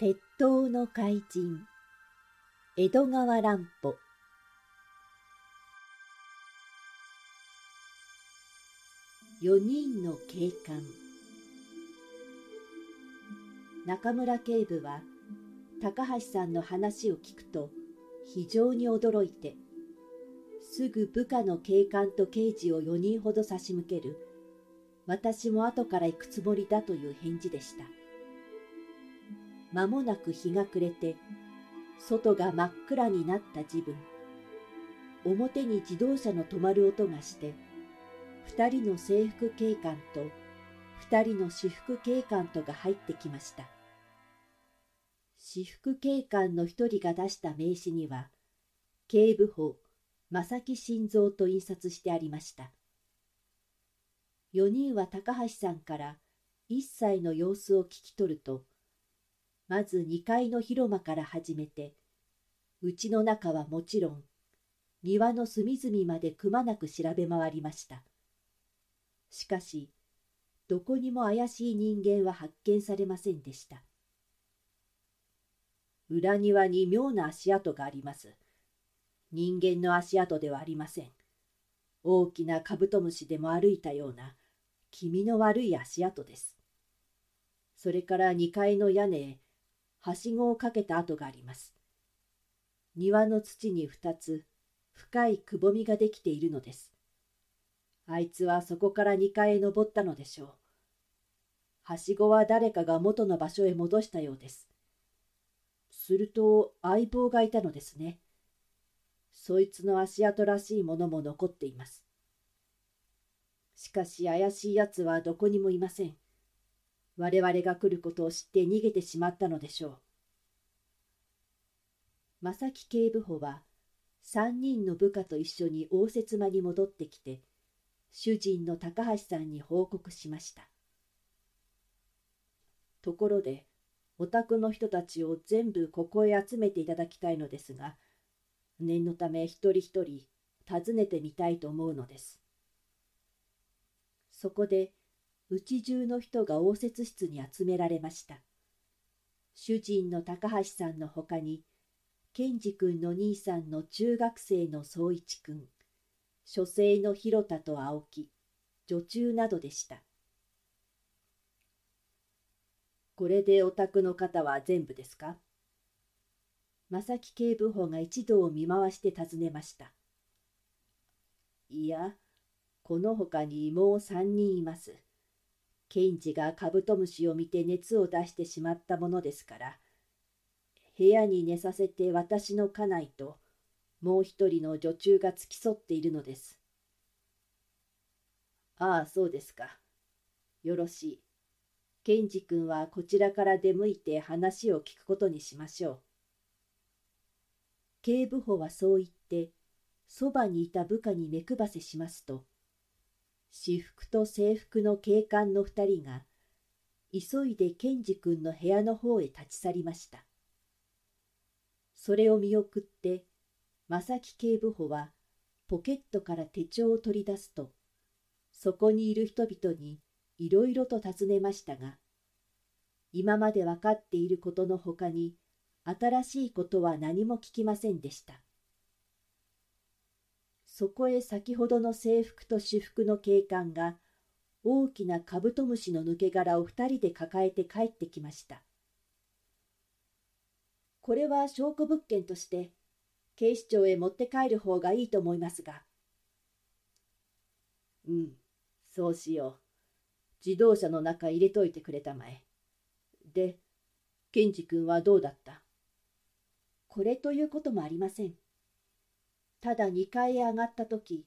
鉄塔の怪人江戸川乱歩。4人の警官。中村警部は高橋さんの話を聞くと非常に驚いてすぐ部下の警官と刑事を4人ほど差し向ける私も後から行くつもりだという返事でした。間もなく日が暮れて、外が真っ暗になった自分。表に自動車の止まる音がして、二人の制服警官と二人の私服警官とが入ってきました。私服警官の一人が出した名刺には、警部補、正木晋三と印刷してありました。四人は高橋さんから一切の様子を聞き取ると、まず2階の広間から始めて、うちの中はもちろん、庭の隅々までくまなく調べ回りました。しかし、どこにも怪しい人間は発見されませんでした。裏庭に妙な足跡があります。人間の足跡ではありません。大きなカブトムシでも歩いたような気味の悪い足跡です。それから2階の屋根へはしごをかけた跡があります。庭の土に二つ深いくぼみができているのです。あいつはそこから2階へ登ったのでしょう。はしごは誰かが元の場所へ戻したようです。すると相棒がいたのですね。そいつの足跡らしいものも残っています。しかし怪しい奴はどこにもいません。我々が来ることを知って逃げてしまったのでしょう。正木警部補は三人の部下と一緒に応接間に戻ってきて主人の高橋さんに報告しましたところでお宅の人たちを全部ここへ集めていただきたいのですが念のため一人一人訪ねてみたいと思うのですそこでうち中の人が応接室に集められました。主人の高橋さんのほかに、健二君の兄さんの中学生の宗一君、書生の広田と青木、女中などでした。これでお宅の方は全部ですか？正木警部補が一度を見回して尋ねました。いや、このほかにもう三人います。検事がカブトムシを見て熱を出してしまったものですから、部屋に寝させて私の家内と、もう一人の女中が付き添っているのです。ああ、そうですか。よろしい。検事君はこちらから出向いて話を聞くことにしましょう。警部補はそう言って、そばにいた部下に目配せしますと、私服と制服の警官の二人が急いで健二君の部屋の方へ立ち去りました。それを見送って正木警部補はポケットから手帳を取り出すとそこにいる人々にいろいろと尋ねましたが今まで分かっていることのほかに新しいことは何も聞きませんでした。そこへ先ほどの制服と私服の警官が大きなカブトムシの抜け殻を二人で抱えて帰ってきました。これは証拠物件として警視庁へ持って帰る方がいいと思いますが。うん、そうしよう。自動車の中入れといてくれたまえ。で、ケンジ君はどうだった？これということもありません。ただ2階へ上がった時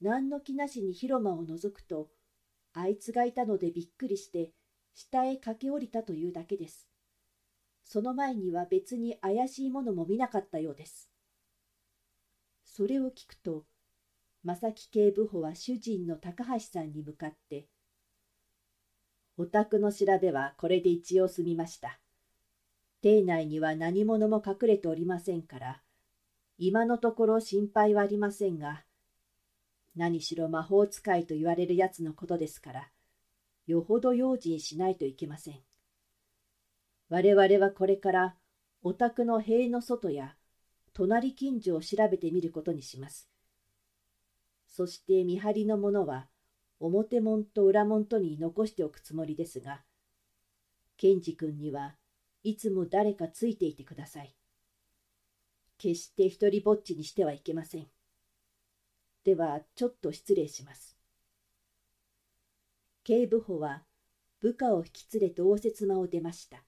何の気なしに広間を覗くとあいつがいたのでびっくりして下へ駆け下りたというだけです。その前には別に怪しいものも見なかったようです。それを聞くと正木警部補は主人の高橋さんに向かって「お宅の調べはこれで一応済みました。邸内には何者も隠れておりませんから今のところ心配はありませんが、何しろ魔法使いと言われるやつのことですから、よほど用心しないといけません。我々はこれからお宅の塀の外や隣近所を調べてみることにします。そして見張りの者は表門と裏門とに残しておくつもりですが、ケンジ君にはいつも誰かついていてください。決して一りぼっちにしてはいけません。では、ちょっと失礼します。警部補は部下を引き連れて応接間を出ました。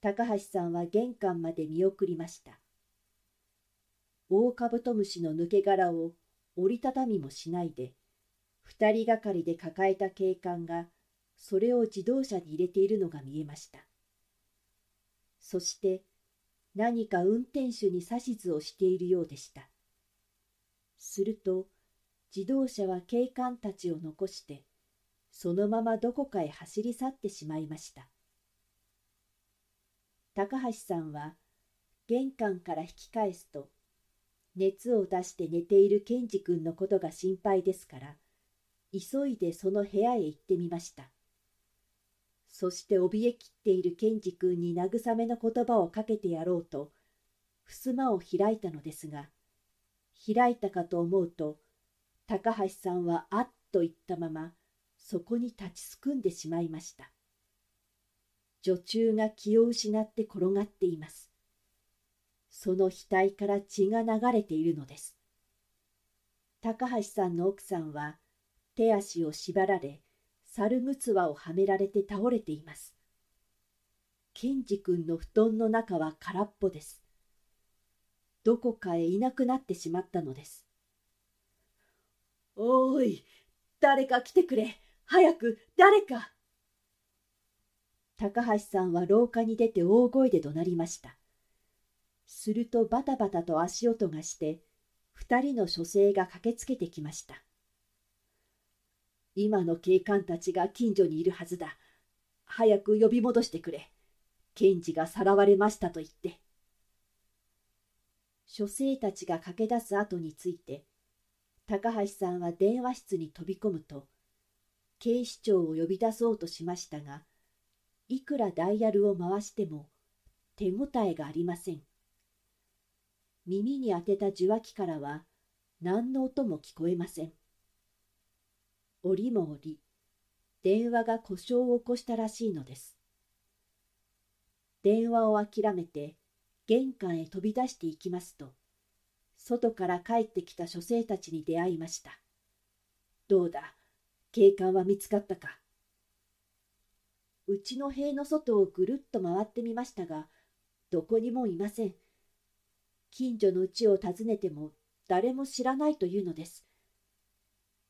高橋さんは玄関まで見送りました。大カブトムシの抜け殻を折りたたみもしないで、二人がかりで抱えた警官がそれを自動車に入れているのが見えました。そして何か運転手に指図をしているようでした。すると自動車は警官たちを残してそのままどこかへ走り去ってしまいました。高橋さんは玄関から引き返すと熱を出して寝ているケンジ君のことが心配ですから急いでその部屋へ行ってみましたそして怯えきっているケンジ君に慰めの言葉をかけてやろうと襖を開いたのですが開いたかと思うと高橋さんはあっと言ったままそこに立ちすくんでしまいました。女中が気を失って転がっています。その額から血が流れているのです。高橋さんの奥さんは手足を縛られ猿ぐつわをはめられて倒れています。ケンジ君の布団の中は空っぽです。どこかへいなくなってしまったのです。おい、誰か来てくれ。早く、誰か。高橋さんは廊下に出て大声で怒鳴りました。するとバタバタと足音がして、二人の書生が駆けつけてきました。今の警官たちが近所にいるはずだ。早く呼び戻してくれ。検事がさらわれましたと言って。書生たちが駆け出す後について、高橋さんは電話室に飛び込むと、警視庁を呼び出そうとしましたが、いくらダイヤルを回しても手応えがありません。耳に当てた受話器からは何の音も聞こえません。折も折電話が故障を起こしたらしいのです。電話を諦めて玄関へ飛び出していきますと外から帰ってきた書生たちに出会いました。どうだ警官は見つかったか。うちの塀の外をぐるっと回ってみましたがどこにもいません。近所のうちを訪ねても誰も知らないというのです。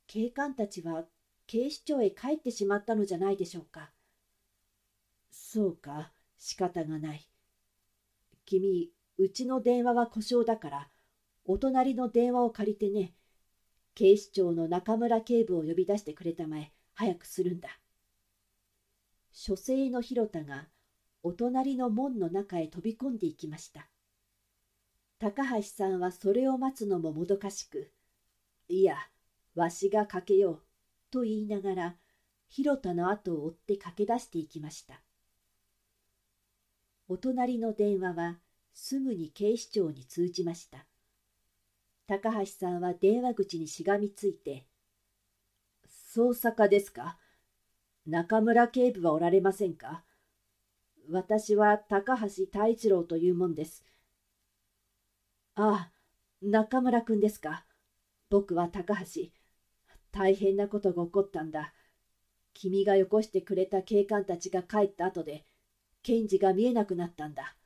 警官たちは警視庁へ帰ってしまったのじゃないでしょうか。そうか、仕方がない。君、うちの電話は故障だから、お隣の電話を借りてね。警視庁の中村警部を呼び出してくれたまえ、早くするんだ。書生の広田が、お隣の門の中へ飛び込んでいきました。高橋さんはそれを待つのももどかしく、いや、わしがかけよう。と言いながら広田の後を追って駆け出していきましたお隣の電話はすぐに警視庁に通じました高橋さんは電話口にしがみついて「捜査課ですか？中村警部はおられませんか？私は高橋太一郎というもんです。ああ、中村君ですか？僕は高橋。大変なことが起こったんだ。君がよこしてくれた警官たちが帰った後で、検事が見えなくなったんだ。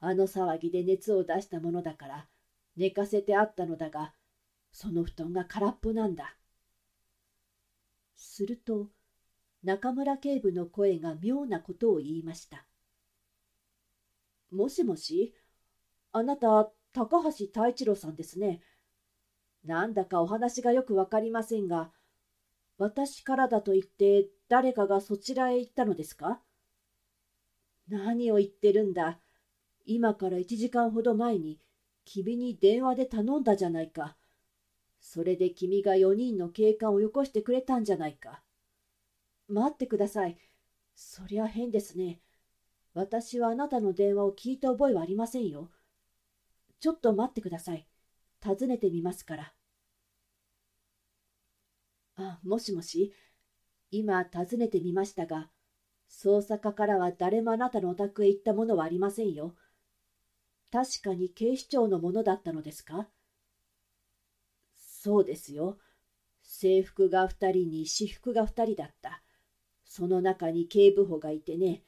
あの騒ぎで熱を出したものだから、寝かせてあったのだが、その布団が空っぽなんだ。すると、中村警部の声が妙なことを言いました。もしもしあなた、高橋太一郎さんですね。なんだかお話がよくわかりませんが、私からだと言って誰かがそちらへ行ったのですか？何を言ってるんだ？今から1時間ほど前に君に電話で頼んだじゃないか。それで君が4人の警官をよこしてくれたんじゃないか。待ってください。そりゃ変ですね。私はあなたの電話を聞いた覚えはありませんよ。ちょっと待ってください。尋ねてみますから。あ、もしもし。今尋ねてみましたが、捜査課からは誰もあなたのお宅へ行ったものはありませんよ。確かに警視庁のものだったのですか？そうですよ。制服が二人に私服が二人だった。その中に警部補がいてね、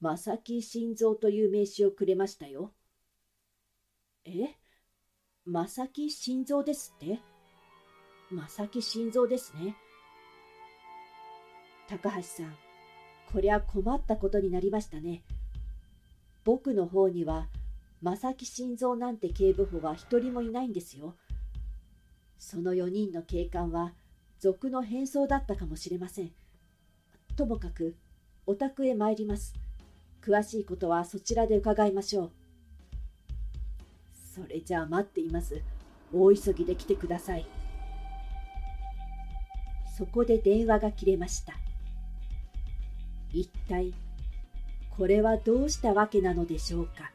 正木晋三という名刺をくれましたよ。え？正木晋三ですって？正木晋三ですね。高橋さん、こりゃ困ったことになりましたね。僕の方には、正木晋三なんて警部補は一人もいないんですよ。その4人の警官は、賊の変装だったかもしれません。ともかく、お宅へ参ります。詳しいことはそちらで伺いましょう。それじゃあ待っています。大急ぎで来てください。そこで電話が切れました。一体、これはどうしたわけなのでしょうか。